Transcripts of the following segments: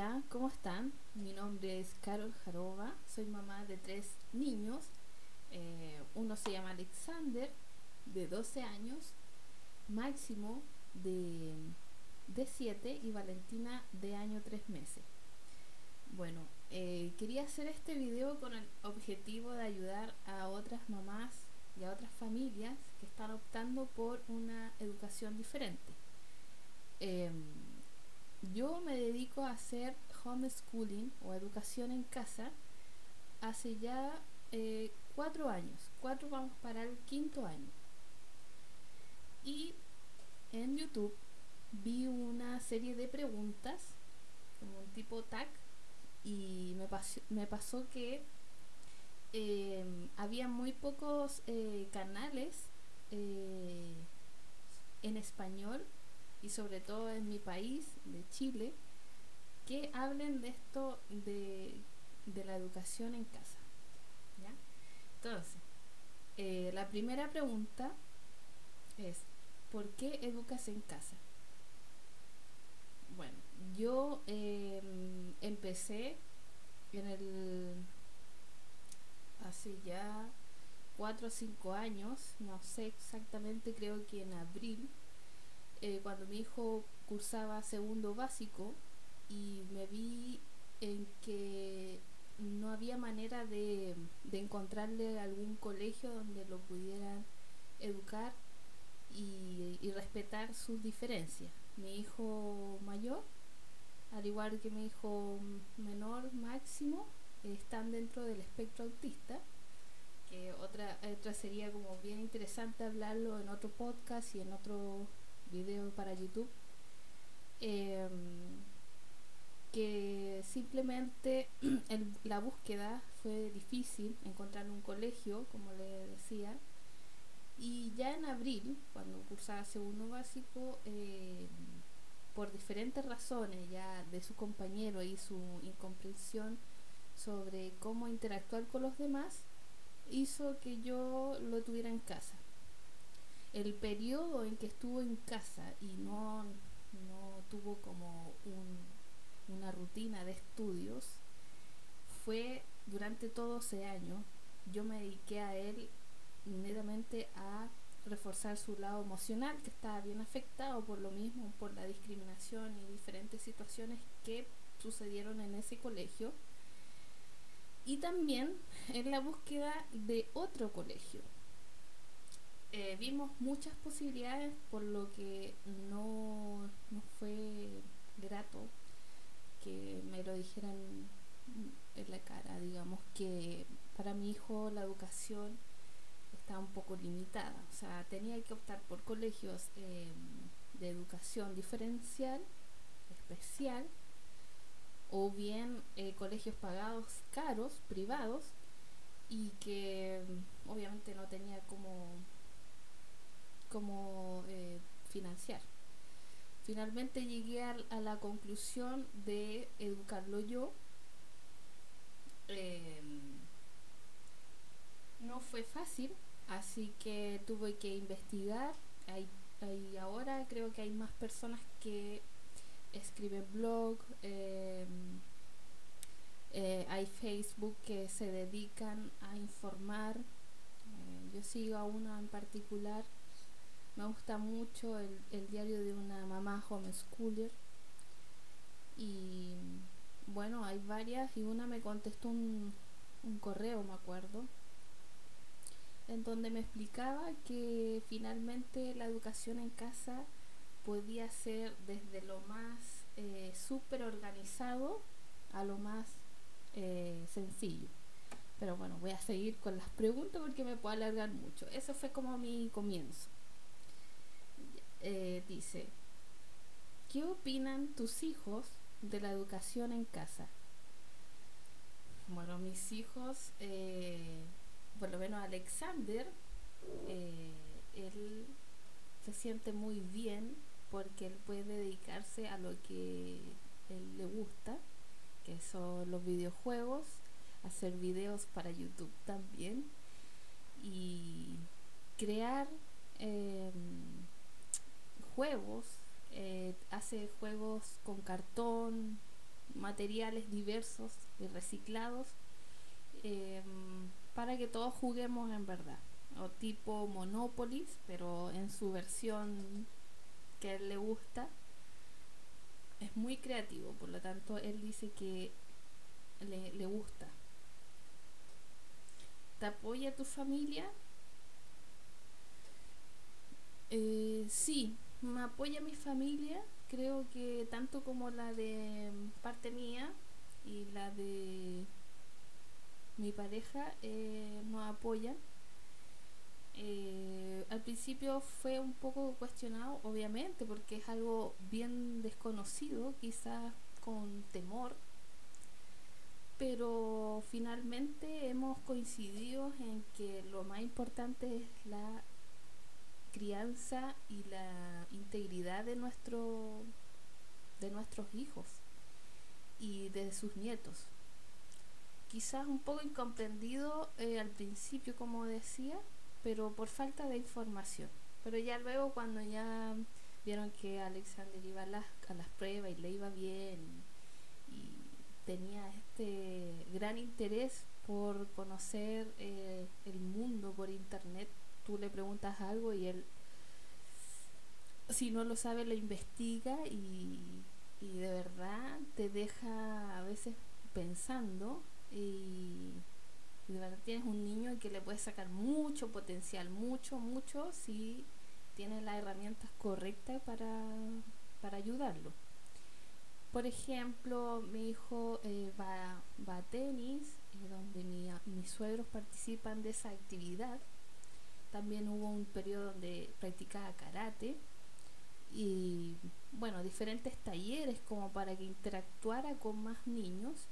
Hola, ¿cómo están? Mi nombre es Carol Jarova, soy mamá de tres niños. Eh, uno se llama Alexander, de 12 años, Máximo, de, de 7 y Valentina, de año 3 meses. Bueno, eh, quería hacer este video con el objetivo de ayudar a otras mamás y a otras familias que están optando por una educación diferente. Em, yo me dedico a hacer homeschooling o educación en casa hace ya eh, cuatro años. Cuatro vamos para el quinto año. Y en YouTube vi una serie de preguntas, como un tipo tag, y me, me pasó que eh, había muy pocos eh, canales en español y sobre todo en mi país, de Chile, que hablen de esto de, la educación en casa. Entonces, eh, la primera pregunta es, ¿por qué educas en casa? Bueno, yo em, empecé en el hace ya cuatro o cinco años, no sé exactamente, creo que en abril eh, cuando mi hijo cursaba segundo básico y me vi en que no había manera de, encontrarle algún colegio donde lo pudieran educar y, respetar sus diferencias. Mi hijo mayor, al igual que mi hijo menor máximo, están dentro del espectro autista que otra, otra sería como bien interesante hablarlo en otro podcast y en otro video para YouTube, em, que simplemente la búsqueda fue difícil, encontrar un colegio, como le decía, y ya en abril, cuando cursaba segundo básico, em, por diferentes razones ya de su compañero y su incomprensión sobre cómo interactuar con los demás, hizo que yo lo tuviera en casa el periodo en que estuvo en casa y no, no tuvo como una rutina de estudios fue durante todo ese año. Yo me dediqué a él netamente a reforzar su lado emocional, que estaba bien afectado por lo mismo, por la discriminación y diferentes situaciones que sucedieron en ese colegio. Y también en la búsqueda de otro colegio, eh, vimos muchas posibilidades, por lo que no, no fue grato que me lo dijeran en la cara, digamos que para mi hijo la educación está un poco limitada, o sea, tenía que optar por colegios eh, de educación diferencial, especial, o bien eh, colegios pagados caros, privados, y que obviamente no tenía como como eh, financiar. Finalmente llegué a, la conclusión de educarlo yo. Em, no fue fácil, así que tuve que investigar. Hay, ahora creo que hay más personas que escriben blog, em, eh, hay Facebook que se dedican a informar. Eh, yo sigo a una en particular me gusta mucho el, diario de una mamá homeschooler. Y bueno, hay varias y una me contestó un, un correo, me acuerdo, en donde me explicaba que finalmente la educación en casa podía ser desde lo más eh, súper organizado a lo más eh, sencillo. Pero bueno, voy a seguir con las preguntas porque me puedo alargar mucho. Eso fue como mi comienzo. Eh, dice, ¿qué opinan tus hijos de la educación en casa? Bueno, mis hijos, eh, por lo menos Alexander, eh, él se siente muy bien porque él puede dedicarse a lo que él le gusta, que son los videojuegos, hacer videos para YouTube también y crear juegos, eh, hace juegos con cartón, materiales diversos y reciclados em, para que todos juguemos en verdad. O tipo Monopolis, pero en su versión que a él le gusta. Es muy creativo, por lo tanto él dice que le, le gusta. ¿Te apoya tu familia? Eh, sí, me apoya mi familia, creo que tanto como la de parte mía y la de mi pareja eh, nos apoyan. Eh, al principio fue un poco cuestionado, obviamente, porque es algo bien desconocido, quizás con temor, pero finalmente hemos coincidido en que lo más importante es la crianza y la integridad de nuestro de nuestros hijos y de sus nietos. Quizás un poco incomprendido eh, al principio como decía pero por falta de información. Pero ya luego cuando ya vieron que Alexander iba a las, a las pruebas y le iba bien y, tenía este gran interés por conocer eh, el mundo por internet tú le preguntas algo y él, si no lo sabe, lo investiga y, de verdad te deja a veces pensando y, de verdad tienes un niño que le puedes sacar mucho potencial, mucho, mucho, si tienes las herramientas correctas para, para ayudarlo. Por ejemplo, mi hijo eh, va, va, a tenis, eh, donde mis suegros participan de esa actividad también hubo un periodo donde practicaba karate y bueno, diferentes talleres como para que interactuara con más niños.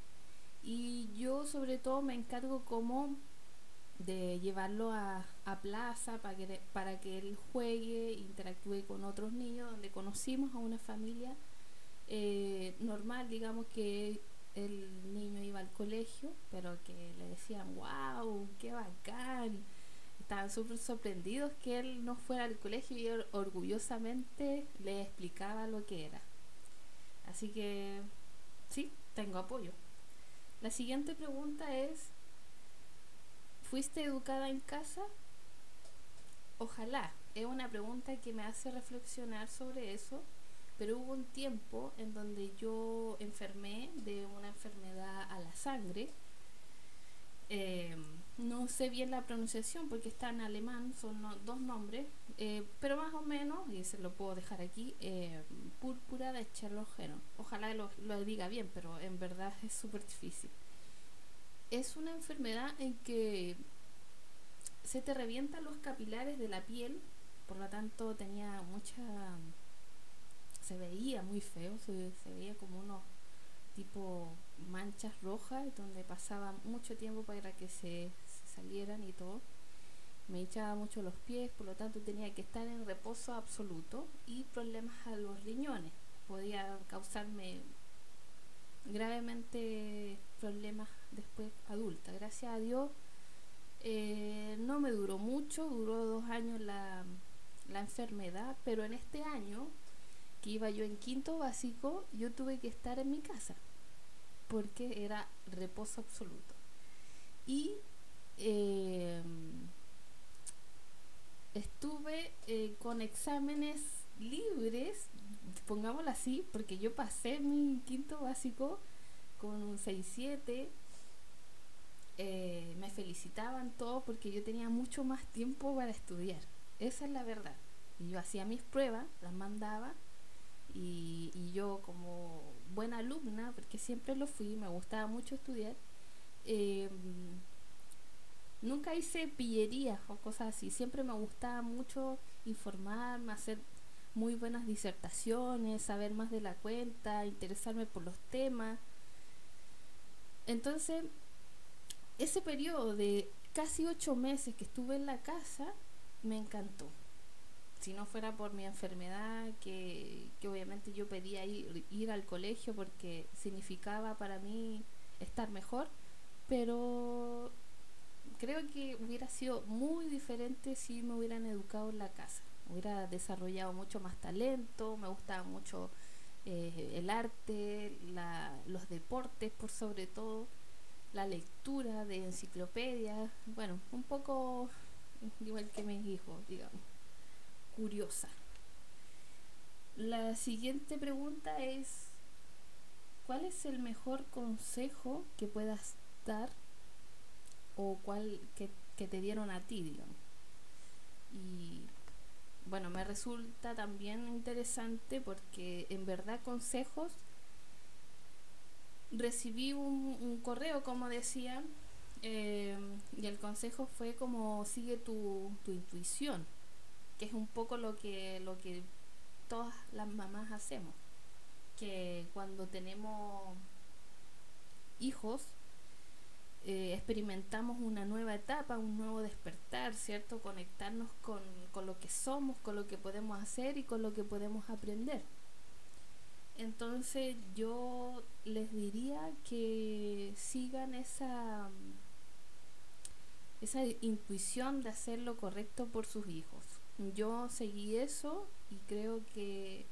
Y yo sobre todo me encargo como de llevarlo a, a plaza para que, para que él juegue, interactúe con otros niños, donde conocimos a una familia eh, normal, digamos que el niño iba al colegio, pero que le decían, wow, qué bacán, estaban súper sorprendidos que él no fuera al colegio y él orgullosamente le explicaba lo que era. Así que sí, tengo apoyo. La siguiente pregunta es, ¿fuiste educada en casa? Ojalá. Es una pregunta que me hace reflexionar sobre eso, pero hubo un tiempo en donde yo enfermé de una enfermedad a la sangre. Eh, no sé bien la pronunciación porque está en alemán, son dos nombres, eh, pero más o menos, y se lo puedo dejar aquí, eh, púrpura de Cherlogeno. Ojalá lo, lo, diga bien, pero en verdad es súper difícil. Es una enfermedad en que se te revientan los capilares de la piel, por lo tanto tenía mucha... se veía muy feo, se, se veía como unos tipo manchas rojas donde pasaba mucho tiempo para que se, salieran y todo. Me echaba mucho los pies, por lo tanto tenía que estar en reposo absoluto y problemas a los riñones. Podía causarme gravemente problemas después adulta. Gracias a Dios eh, no me duró mucho, duró dos años la, la enfermedad, pero en este año que iba yo en quinto básico, yo tuve que estar en mi casa porque era reposo absoluto. Y eh, estuve eh, con exámenes libres, pongámoslo así, porque yo pasé mi quinto básico con un 6-7. Eh, me felicitaban todos porque yo tenía mucho más tiempo para estudiar. Esa es la verdad. Y yo hacía mis pruebas, las mandaba y, yo como buena alumna, porque siempre lo fui, me gustaba mucho estudiar, eh, nunca hice pillerías o cosas así. Siempre me gustaba mucho informarme, hacer muy buenas disertaciones, saber más de la cuenta, interesarme por los temas. Entonces, ese periodo de casi ocho meses que estuve en la casa, me encantó. Si no fuera por mi enfermedad, que, que obviamente yo pedía ir, ir al colegio porque significaba para mí estar mejor, pero creo que hubiera sido muy diferente si me hubieran educado en la casa. Hubiera desarrollado mucho más talento, me gustaba mucho eh, el arte, los deportes por sobre todo, la lectura de enciclopedias, bueno, un poco igual que mis hijos, digamos, curiosa. La siguiente pregunta es, ¿cuál es el mejor consejo que puedas dar o cuál que, que te dieron a ti, digamos? Y bueno, me resulta también interesante porque en verdad consejos recibí un, correo, como decía, eh, y el consejo fue como sigue tu, tu, intuición, que es un poco lo que, lo que todas las mamás hacemos, que cuando tenemos hijos, eh, experimentamos una nueva etapa, un nuevo despertar, ¿cierto? Conectarnos con, con lo que somos, con lo que podemos hacer y con lo que podemos aprender. Entonces yo les diría que sigan esa, esa intuición de hacer lo correcto por sus hijos. Yo seguí eso y creo que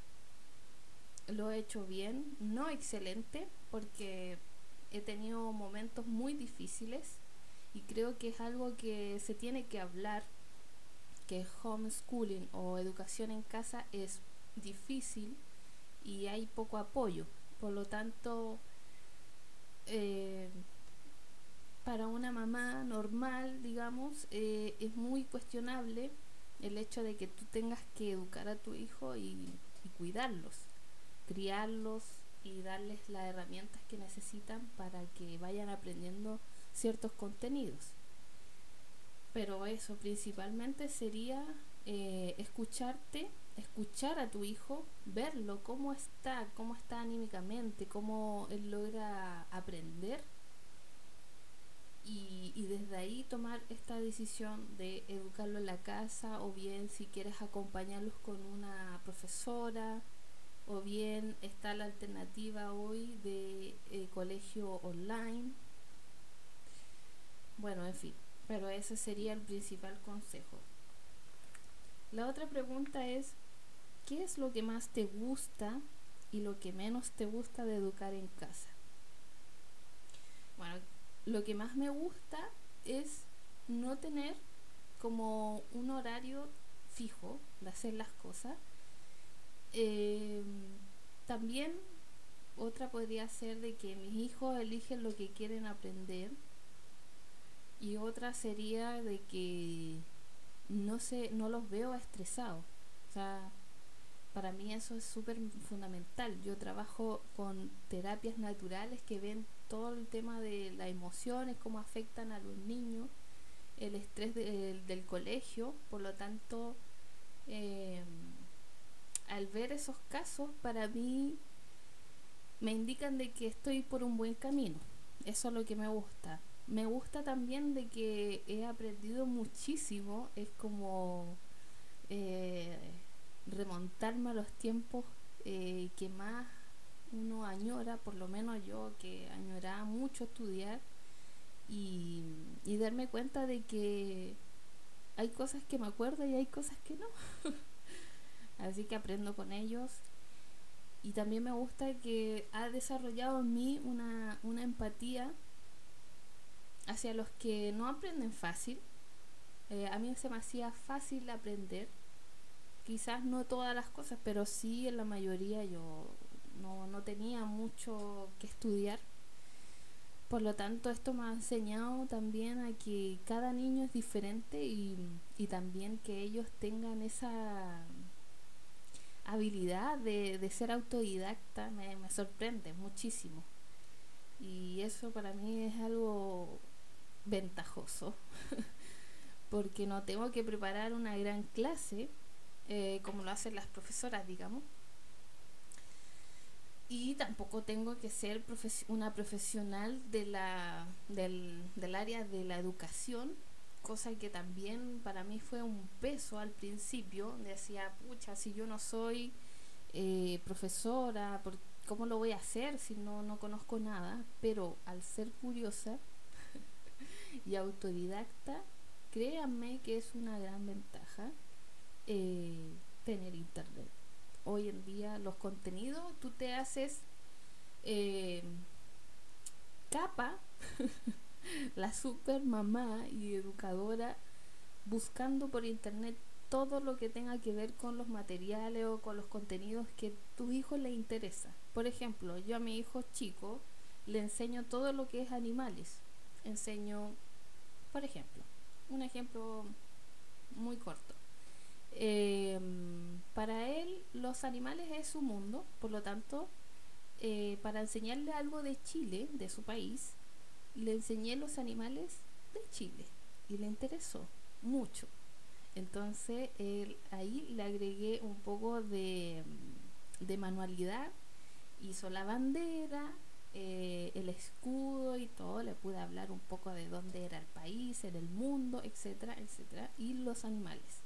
lo he hecho bien, no excelente, porque he tenido momentos muy difíciles y creo que es algo que se tiene que hablar, que homeschooling o educación en casa es difícil y hay poco apoyo. Por lo tanto, eh, para una mamá normal, digamos, eh, es muy cuestionable el hecho de que tú tengas que educar a tu hijo y cuidarlos, criarlos, y darles las herramientas que necesitan para que vayan aprendiendo ciertos contenidos. Pero eso principalmente sería eh, escucharte, escuchar a tu hijo, verlo, cómo está, cómo está anímicamente, cómo él logra aprender y, y, desde ahí tomar esta decisión de educarlo en la casa o bien si quieres acompañarlos con una profesora o bien está la alternativa hoy de eh, colegio online. Bueno, en fin, pero ese sería el principal consejo. La otra pregunta es, ¿qué es lo que más te gusta y lo que menos te gusta de educar en casa? Bueno, lo que más me gusta es no tener como un horario fijo de hacer las cosas, eh, también otra podría ser de que mis hijos eligen lo que quieren aprender y otra sería de que no sé, no los veo estresados. O sea, para mí eso es súper fundamental. Yo trabajo con terapias naturales que ven todo el tema de las emociones, cómo afectan a los niños, el estrés del colegio, por lo tanto, eh, al ver esos casos, para mí me indican de que estoy por un buen camino. Eso es lo que me gusta. Me gusta también de que he aprendido muchísimo. Es como eh, remontarme a los tiempos eh, que más uno añora, por lo menos yo que añoraba mucho estudiar y, y darme cuenta de que hay cosas que me acuerdo y hay cosas que no. así que aprendo con ellos. Y también me gusta que ha desarrollado en mí una, una empatía hacia los que no aprenden fácil. Eh, a mí se me hacía fácil aprender. Quizás no todas las cosas, pero sí en la mayoría yo no, no tenía mucho que estudiar. Por lo tanto, esto me ha enseñado también a que cada niño es diferente y, y también que ellos tengan esa habilidad de, de ser autodidacta me, me, sorprende muchísimo. Y eso para mí es algo ventajoso, porque no tengo que preparar una gran clase eh, como lo hacen las profesoras, digamos. Y tampoco tengo que ser una profesional de la, del, del área de la educación cosa que también para mí fue un peso al principio. Decía, pucha, si yo no soy eh, profesora, ¿cómo lo voy a hacer si no, no conozco nada? Pero al ser curiosa y autodidacta, créanme que es una gran ventaja eh, tener internet. hoy en día los contenidos, tú te haces eh, capa, la super mamá y educadora, buscando por internet todo lo que tenga que ver con los materiales o con los contenidos que a tu hijo le interesa. Por ejemplo, yo a mi hijo chico le enseño todo lo que es animales. Enseño, por ejemplo, un ejemplo muy corto. Em, para él los animales es su mundo, por lo tanto, eh, para enseñarle algo de Chile, de su país, le enseñé los animales de Chile y le interesó mucho. Entonces él, ahí le agregué un poco de, manualidad, hizo la bandera, eh, el escudo y todo, le pude hablar un poco de dónde era el país, en el mundo, etcétera, etcétera, y los animales.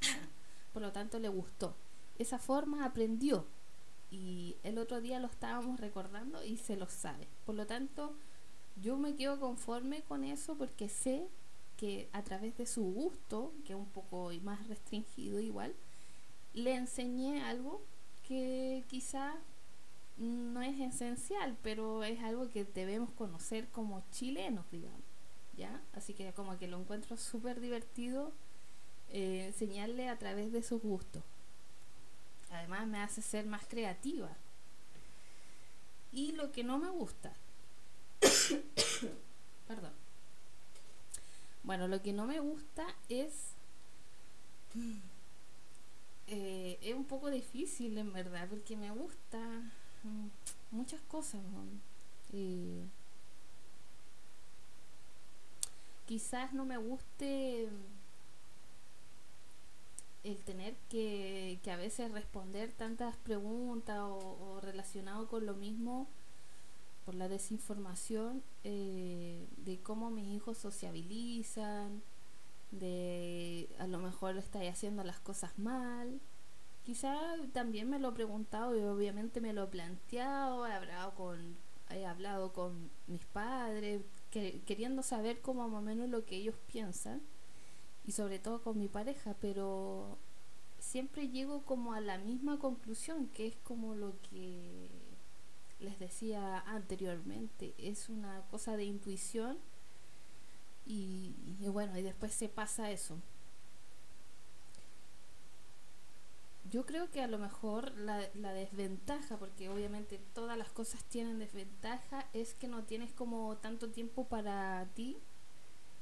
Por lo tanto, le gustó. Esa forma aprendió y el otro día lo estábamos recordando y se lo sabe. Por lo tanto, yo me quedo conforme con eso porque sé que a través de su gusto, que es un poco más restringido igual, le enseñé algo que quizá no es esencial, pero es algo que debemos conocer como chilenos, digamos. ¿Ya? Así que como que lo encuentro súper divertido eh, enseñarle a través de sus gustos. Además me hace ser más creativa. Y lo que no me gusta. Perdón. Bueno, lo que no me gusta es... Eh, es un poco difícil en verdad, porque me gusta Mm, muchas cosas. quizás no me guste el tener que, que a veces responder tantas preguntas o, relacionado con lo mismo por la desinformación eh, de cómo mis hijos sociabilizan, de a lo mejor estáis haciendo las cosas mal. Quizá también me lo he preguntado y obviamente me lo he planteado, he hablado con, he hablado con mis padres, queriendo saber como más o menos lo que ellos piensan y sobre todo con mi pareja, pero siempre llego como a la misma conclusión, que es como lo que les decía anteriormente, es una cosa de intuición y bueno, y después se pasa eso. yo creo que a lo mejor la, la, desventaja, porque obviamente todas las cosas tienen desventaja, es que no tienes como tanto tiempo para ti.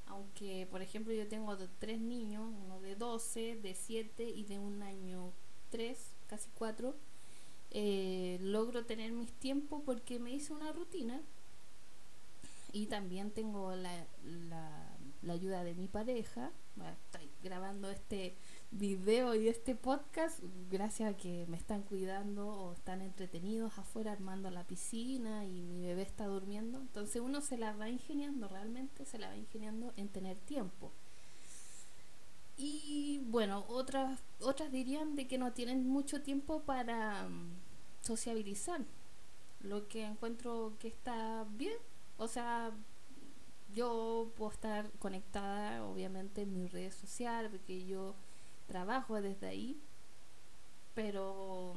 Aunque, por ejemplo, yo tengo tres niños, uno de 12, de 7 y de un año 3, casi 4. Eh, logro tener mis tiempos porque me hice una rutina y también tengo la, la, la ayuda de mi pareja. estoy grabando este video y este podcast gracias a que me están cuidando o están entretenidos afuera armando la piscina y mi bebé está durmiendo. Entonces uno se la va ingeniando, realmente se la va ingeniando en tener tiempo. Y bueno, otras, otras dirían de que no tienen mucho tiempo para mm, sociabilizar, lo que encuentro que está bien. O sea, yo puedo estar conectada obviamente en mis redes sociales porque yo trabajo desde ahí, pero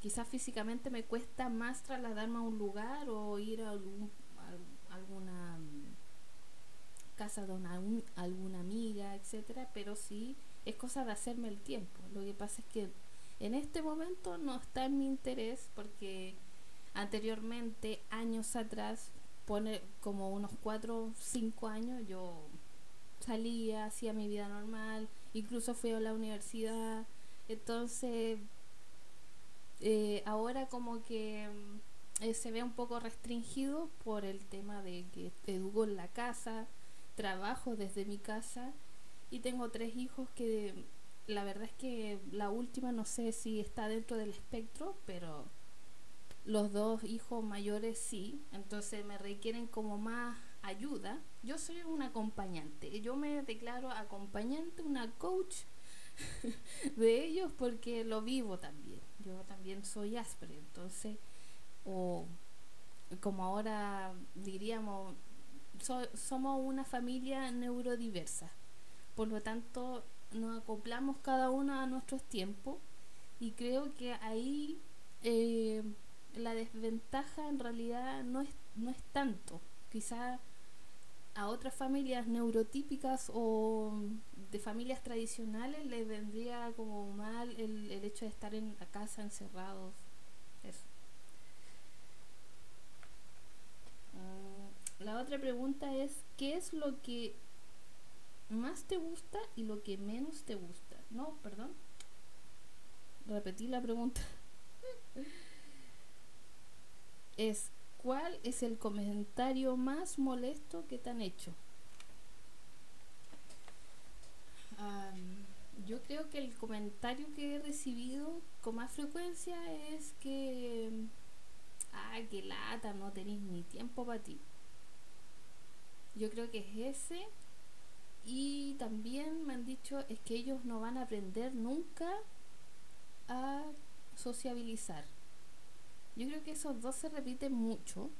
quizás físicamente me cuesta más trasladarme a un lugar o ir a, algún, alguna casa de una, alguna amiga, etcétera, pero sí es cosa de hacerme el tiempo. Lo que pasa es que en este momento no está en mi interés porque anteriormente, años atrás, pone como unos 4 o 5 años, yo salía, hacía mi vida normal, incluso fui a la universidad, entonces eh, ahora como que mm, eh, se ve un poco restringido por el tema de que educo en la casa, trabajo desde mi casa y tengo tres hijos que la verdad es que la última no sé si está dentro del espectro, pero los dos hijos mayores sí, entonces me requieren como más ayuda. Yo soy una acompañante, yo me declaro acompañante, una coach de ellos porque lo vivo también. Yo también soy áspero, entonces, o como ahora diríamos, somos una familia neurodiversa. Por lo tanto, nos acoplamos cada uno a nuestros tiempos Y creo que ahí eh, la desventaja en realidad no es, no es tanto. Quizá a otras familias neurotípicas o de familias tradicionales les vendría como mal el, el hecho de estar en la casa encerrados. Eso. Mm, la otra pregunta es, ¿qué es lo que más te gusta y lo que menos te gusta? No, perdón. Repetí la pregunta. es, ¿cuál es el comentario más molesto que te han hecho? yo creo que el comentario que he recibido con más frecuencia es que, ah, que lata, no tenéis ni tiempo para ti. Yo creo que es ese. Y también me han dicho es que ellos no van a aprender nunca a sociabilizar. Yo creo que esos dos se repiten mucho.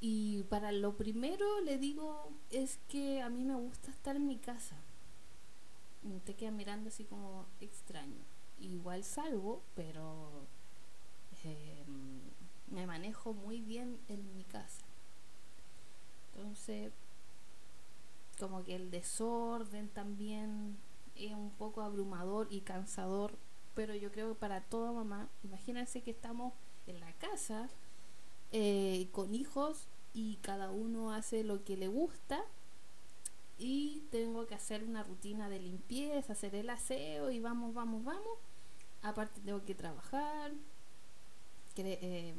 Y para lo primero le digo es que a mí me gusta estar en mi casa. Te queda mirando así como extraño. Igual salgo, pero em, me manejo muy bien en mi casa. Entonces, como que el desorden también es un poco abrumador y cansador pero yo creo que para toda mamá, imagínense que estamos en la casa eh, con hijos y cada uno hace lo que le gusta y tengo que hacer una rutina de limpieza, hacer el aseo y vamos, vamos, vamos. Aparte tengo que trabajar, eh,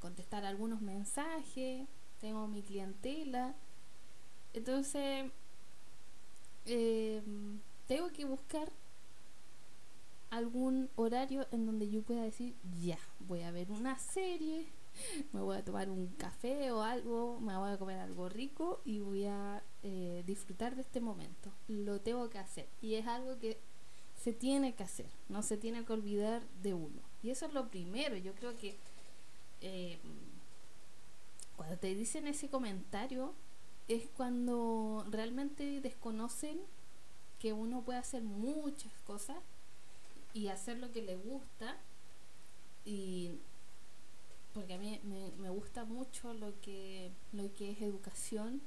contestar algunos mensajes, tengo mi clientela. Entonces, eh, tengo que buscar algún horario en donde yo pueda decir, ya, voy a ver una serie, me voy a tomar un café o algo, me voy a comer algo rico y voy a eh, disfrutar de este momento. Lo tengo que hacer y es algo que se tiene que hacer, no se tiene que olvidar de uno. Y eso es lo primero, yo creo que eh, cuando te dicen ese comentario es cuando realmente desconocen que uno puede hacer muchas cosas y hacer lo que le gusta. Y porque a mí me, gusta mucho lo que lo que es educación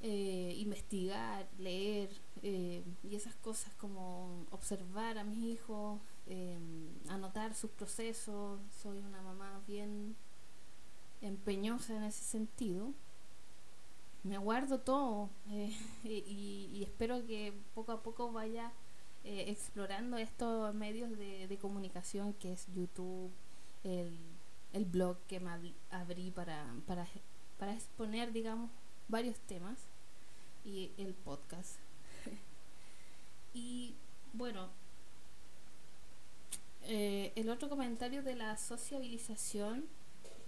eh, investigar leer eh, y esas cosas como observar a mis hijos eh, anotar sus procesos. Soy una mamá bien empeñosa en ese sentido me guardo todo y, y espero que poco a poco vaya eh, explorando estos medios de, comunicación que es YouTube, el, blog que me abrí para, para, para exponer, digamos, varios temas y el podcast. y bueno, eh, el otro comentario de la sociabilización,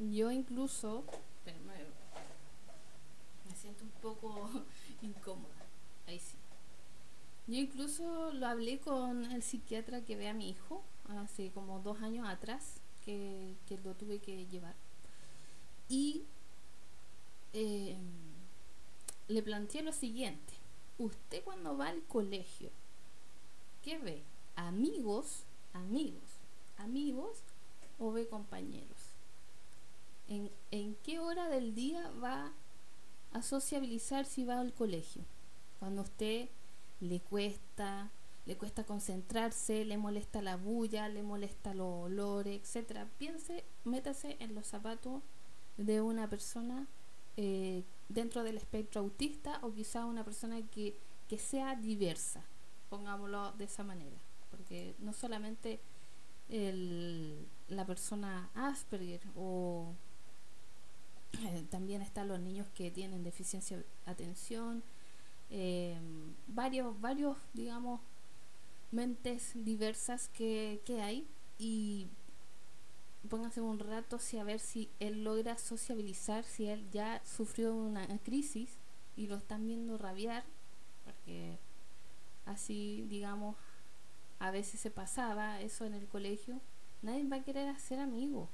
yo incluso, me siento un poco incómoda, ahí sí. Yo incluso lo hablé con el psiquiatra que ve a mi hijo hace como dos años atrás, que, lo tuve que llevar. Y eh, le planteé lo siguiente. Usted cuando va al colegio, ¿qué ve? ¿Amigos? ¿Amigos? ¿Amigos? ¿O ve compañeros? ¿En, qué hora del día va a sociabilizar si va al colegio? Cuando usted le cuesta, le cuesta concentrarse, le molesta la bulla, le molesta los olores, etcétera. Piense, métase en los zapatos de una persona eh, dentro del espectro autista o quizá una persona que, que sea diversa, pongámoslo de esa manera, porque no solamente el, la persona Asperger o eh, también están los niños que tienen deficiencia de atención, eh, varios, varios, digamos, mentes diversas que, que hay. Y póngase un rato si a ver si él logra sociabilizar, si él ya sufrió una crisis y lo están viendo rabiar, porque así, digamos, a veces se pasaba eso en el colegio, nadie va a querer hacer amigo,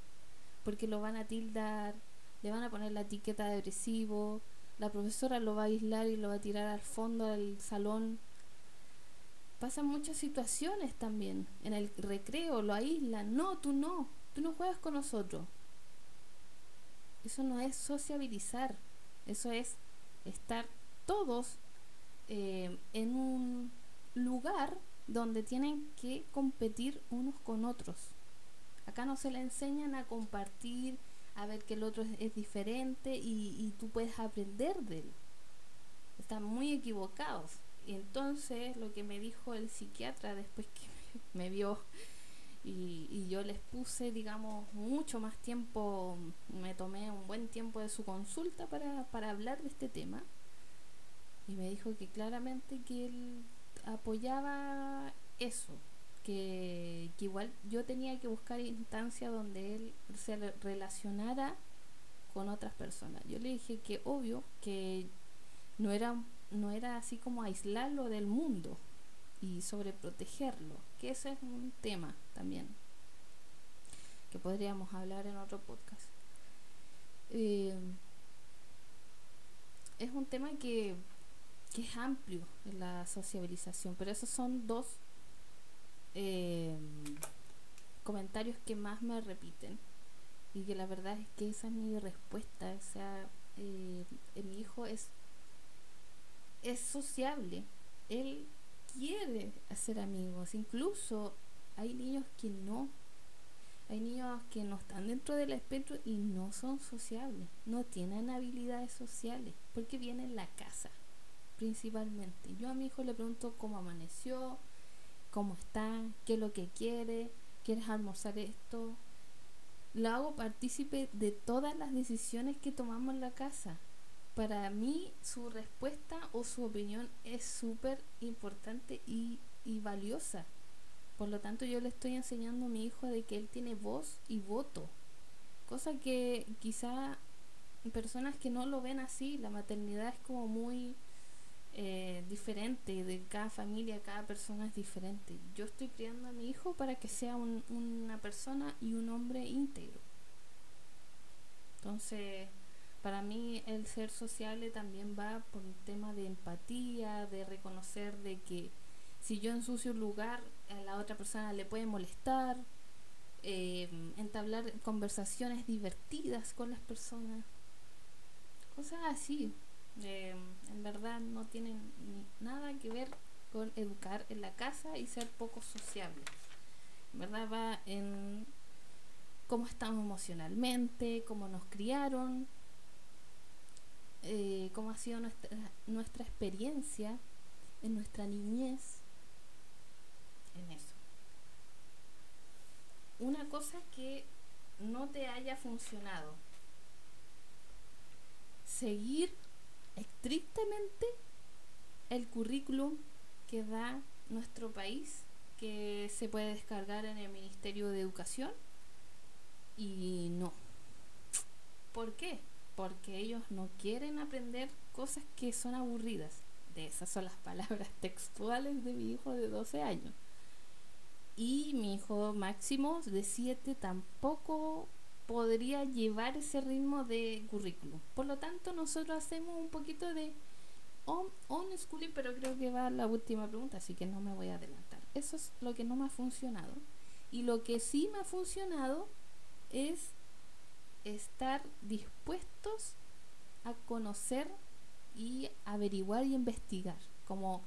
porque lo van a tildar, le van a poner la etiqueta de agresivo, la profesora lo va a aislar y lo va a tirar al fondo del salón. pasan muchas situaciones también. En el recreo lo aíslan. No, tú no. Tú no juegas con nosotros. Eso no es sociabilizar. Eso es estar todos eh, en un lugar donde tienen que competir unos con otros. Acá no se le enseñan a compartir, a ver que el otro es, diferente y, y, tú puedes aprender de él. Están muy equivocados. Y entonces lo que me dijo el psiquiatra después que me, vio y, y, yo les puse, digamos, mucho más tiempo, me tomé un buen tiempo de su consulta para, para hablar de este tema. Y me dijo que claramente que él apoyaba eso, que, igual yo tenía que buscar instancias donde él se relacionara con otras personas. Yo le dije que obvio que no era, no era así como aislarlo del mundo y sobreprotegerlo, que ese es un tema también que podríamos hablar en otro podcast. Eh, es un tema que que es amplio en la sociabilización, pero esos son dos eh, comentarios que más me repiten y que la verdad es que esa es mi respuesta, o sea, eh, mi hijo es es sociable, él quiere hacer amigos, incluso hay niños que no, hay niños que no están dentro del espectro y no son sociables, no tienen habilidades sociales, porque vienen en la casa principalmente. Yo a mi hijo le pregunto cómo amaneció, cómo está, qué es lo que quiere, quieres almorzar esto. Lo hago partícipe de todas las decisiones que tomamos en la casa. Para mí su respuesta o su opinión es súper importante y, y valiosa. Por lo tanto, yo le estoy enseñando a mi hijo de que él tiene voz y voto. Cosa que quizá personas que no lo ven así, la maternidad es como muy eh, diferente, de cada familia, cada persona es diferente. Yo estoy criando a mi hijo para que sea una persona y un hombre íntegro. Entonces, para mí el ser sociable también va por un tema de empatía, de reconocer de que si yo ensucio un lugar, a la otra persona le puede molestar, eh, entablar conversaciones divertidas con las personas, cosas así. En verdad no tienen nada que ver con educar en la casa y ser poco sociable. En verdad va en cómo estamos emocionalmente, cómo nos criaron, eh, cómo ha sido nuestra, nuestra experiencia en nuestra niñez, en eso. Una cosa que no te haya funcionado. Seguir estrictamente el currículum que da nuestro país, que se puede descargar en el Ministerio de Educación. Y no. ¿Por qué? Porque ellos no quieren aprender cosas que son aburridas. De esas son las palabras textuales de mi hijo de 12 años. Y mi hijo máximo de 7 tampoco podría llevar ese ritmo de currículum. Por lo tanto, nosotros hacemos un poquito de on, schooling, pero creo que va la última pregunta, así que no me voy a adelantar. Eso es lo que no me ha funcionado. Y lo que sí me ha funcionado es estar dispuestos a conocer y averiguar y investigar. Como,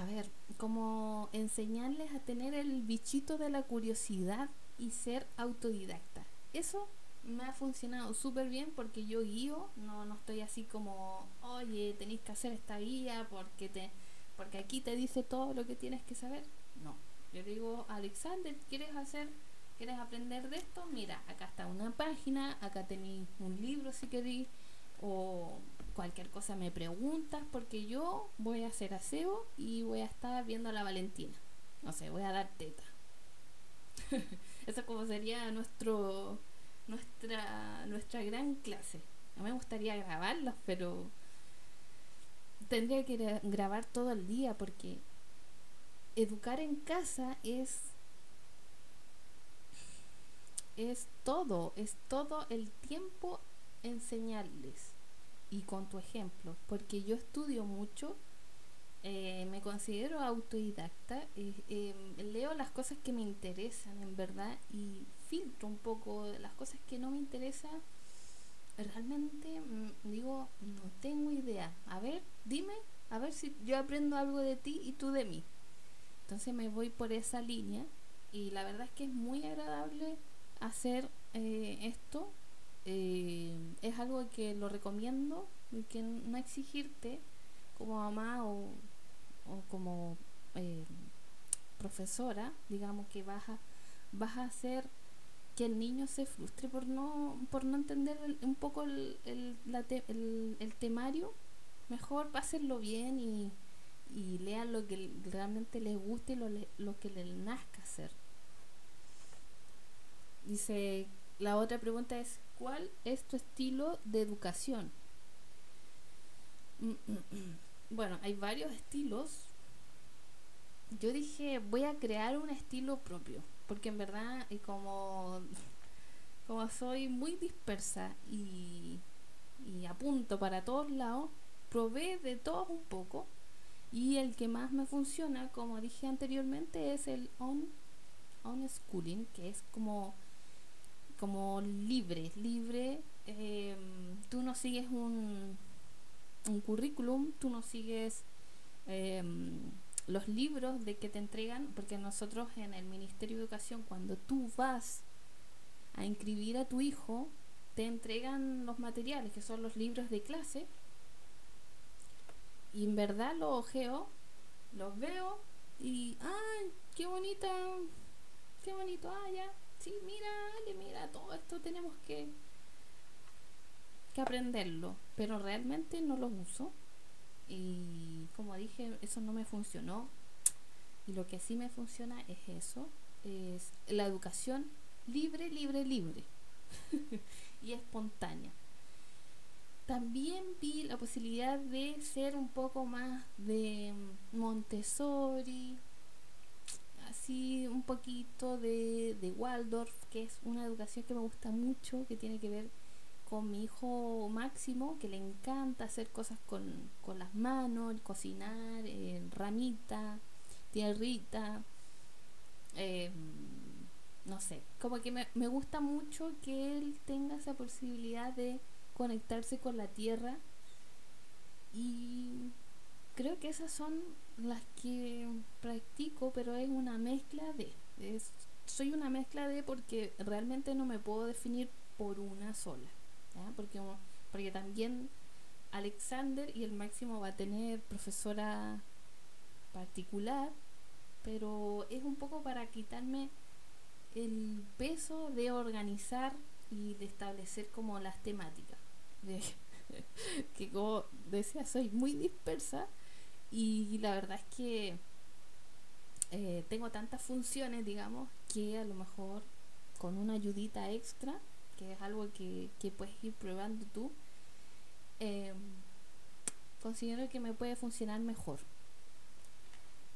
a ver, como enseñarles a tener el bichito de la curiosidad y ser autodidacta. Eso me ha funcionado súper bien porque yo guío, no, no estoy así como, oye, tenéis que hacer esta guía porque, te, porque aquí te dice todo lo que tienes que saber. No, yo digo, Alexander, ¿quieres hacer, quieres aprender de esto? Mira, acá está una página, acá tenéis un libro si queréis, o cualquier cosa me preguntas porque yo voy a hacer aseo y voy a estar viendo a la Valentina. No sé, voy a dar teta. Eso como sería nuestro nuestra nuestra gran clase. A mí me gustaría grabarlas, pero tendría que grabar todo el día porque educar en casa es es todo, es todo el tiempo enseñarles y con tu ejemplo, porque yo estudio mucho Eh, me considero autodidacta, eh, em, leo las cosas que me interesan en verdad y filtro un poco las cosas que no me interesan. Realmente mm, digo, no tengo idea. A ver, dime, a ver si yo aprendo algo de ti y tú de mí. Entonces me voy por esa línea y la verdad es que es muy agradable hacer eh, esto. es algo que lo recomiendo, que no exigirte como mamá o o como eh, profesora, digamos que vas a, vas a hacer que el niño se frustre por no, por no entender un poco el, el, el, temario, mejor hacerlo bien y, y lean lo que realmente les guste y lo, lo que les nazca hacer. Dice, la otra pregunta es, ¿cuál es tu estilo de educación? Bueno, hay varios estilos. Yo dije, voy a crear un estilo propio, porque en verdad, y como, como soy muy dispersa y, y apunto para todos lados, probé de todos un poco. Y el que más me funciona, como dije anteriormente, es el on, on schooling, que es como, como libre, libre. Eh, tú no sigues un, un currículum, tú no sigues em, los libros de que te entregan, porque nosotros en el Ministerio de Educación, cuando tú vas a inscribir a tu hijo, te entregan los materiales, que son los libros de clase, y en verdad los ojeo, los veo, y, ¡ay, qué bonita! ¡Qué bonito! ¡Ah, ya! Sí, mira, mira, todo esto tenemos que que aprenderlo, pero realmente no lo uso. Y como dije, eso no me funcionó. Y lo que sí me funciona es eso, es la educación libre, libre, libre y espontánea. También vi la posibilidad de ser un poco más de Montessori, así un poquito de, de Waldorf, que es una educación que me gusta mucho, que tiene que ver con mi hijo Máximo, que le encanta hacer cosas con, las manos, cocinar, eh, ramita, tierrita, em, no sé, como que me, me gusta mucho que él tenga esa posibilidad de conectarse con la tierra y creo que esas son las que practico, pero es una mezcla de, soy una mezcla de porque realmente no me puedo definir por una sola. Porque, porque también Alexander y el máximo va a tener profesora particular, pero es un poco para quitarme el peso de organizar y de establecer como las temáticas. que como decía, soy muy dispersa y la verdad es que eh, tengo tantas funciones, digamos, que a lo mejor con una ayudita extra que es algo que, puedes ir probando tú, em, considero que me puede funcionar mejor.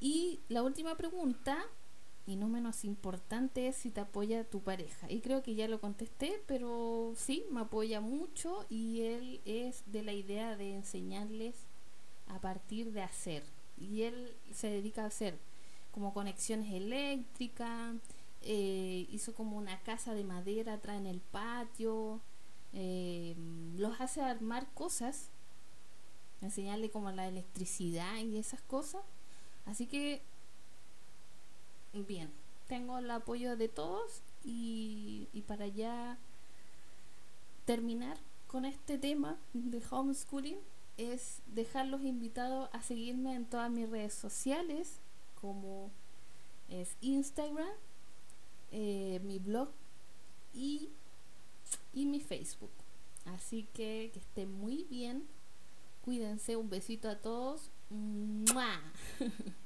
Y la última pregunta, y no menos importante, es si te apoya tu pareja. Y creo que ya lo contesté, pero sí, me apoya mucho y él es de la idea de enseñarles a partir de hacer. Y él se dedica a hacer como conexiones eléctricas, eh, hizo como una casa de madera atrás en el patio, eh, los hace armar cosas, enseñarle como la electricidad y esas cosas. Así que, bien, tengo el apoyo de todos y, y para ya terminar con este tema de homeschooling es dejarlos invitados a seguirme en todas mis redes sociales como es Instagram eh, mi blog y, y mi Facebook. Así que que estén muy bien. Cuídense. Un besito a todos.